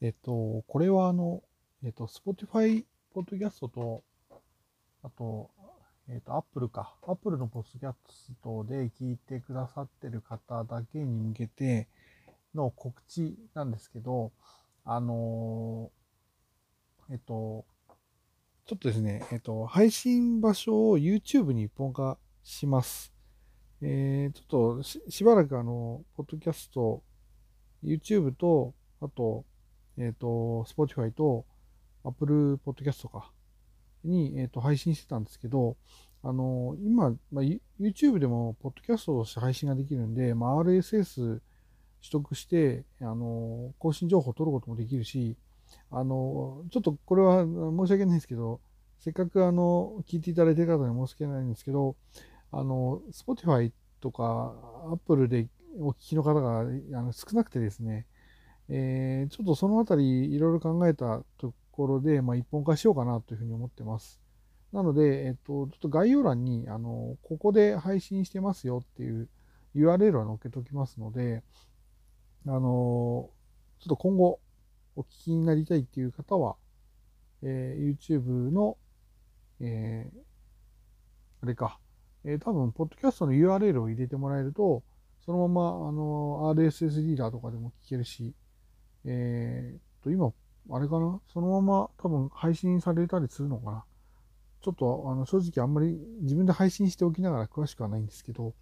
えっと、これはあの、えっと、Spotify ポッドキャストと、あと、えっと、Apple か。Apple のポッドキャストで聞いてくださってる方だけに向けての告知なんですけど、あのえっと、ちょっとですね、えっと、配信場所を YouTube に一本化します。えー、ちょっとししばらくあの、ポッドキャスト、YouTube と、あと、えっ、ー、と、Spotify と Apple Podcast とか、に、えっ、と、配信してたんですけど、あの、今、まあ、YouTube でも、ポッドキャストとして配信ができるんで、まあ、RSS 取得して、あの、更新情報を取ることもできるし、あの、ちょっとこれは申し訳ないんですけど、せっかくあの、聞いていただいている方に申し訳ないんですけど、あの、Spotify とか Apple でお聞きの方があの少なくてですね、えー、ちょっとそのあたりいろいろ考えたところで、まあ、一本化しようかなというふうに思ってます。なので、えっと、ちょっと概要欄に、あの、ここで配信してますよっていう URL は載っけておきますので、あの、ちょっと今後お聞きになりたいっていう方は、えー、YouTube の、えー、あれか、えー、多分、ポッドキャストの URL を入れてもらえると、そのまま、あの、RSS リーダーとかでも聞けるし、えー、と、今、あれかな？そのまま多分配信されたりするのかな？ちょっと、あの、正直あんまり自分で配信しておきながら詳しくはないんですけど、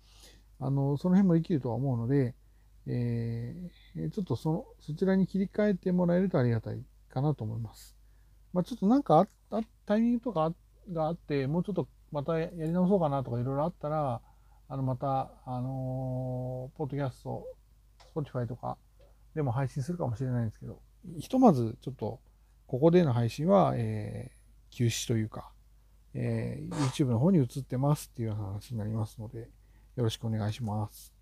あの、その辺もできるとは思うので、えー、ちょっとその、そちらに切り替えてもらえるとありがたいかなと思います。まあ、ちょっとなんかあタイミングとかがあって、もうちょっとまたやり直そうかなとかいろいろあったら、あの、また、あのー、ポッドキャスト、Spotify とかでも配信するかもしれないんですけど、ひとまずちょっと、ここでの配信は、えー、休止というか、えー、YouTube の方に移ってますっていう話になりますので、よろしくお願いします。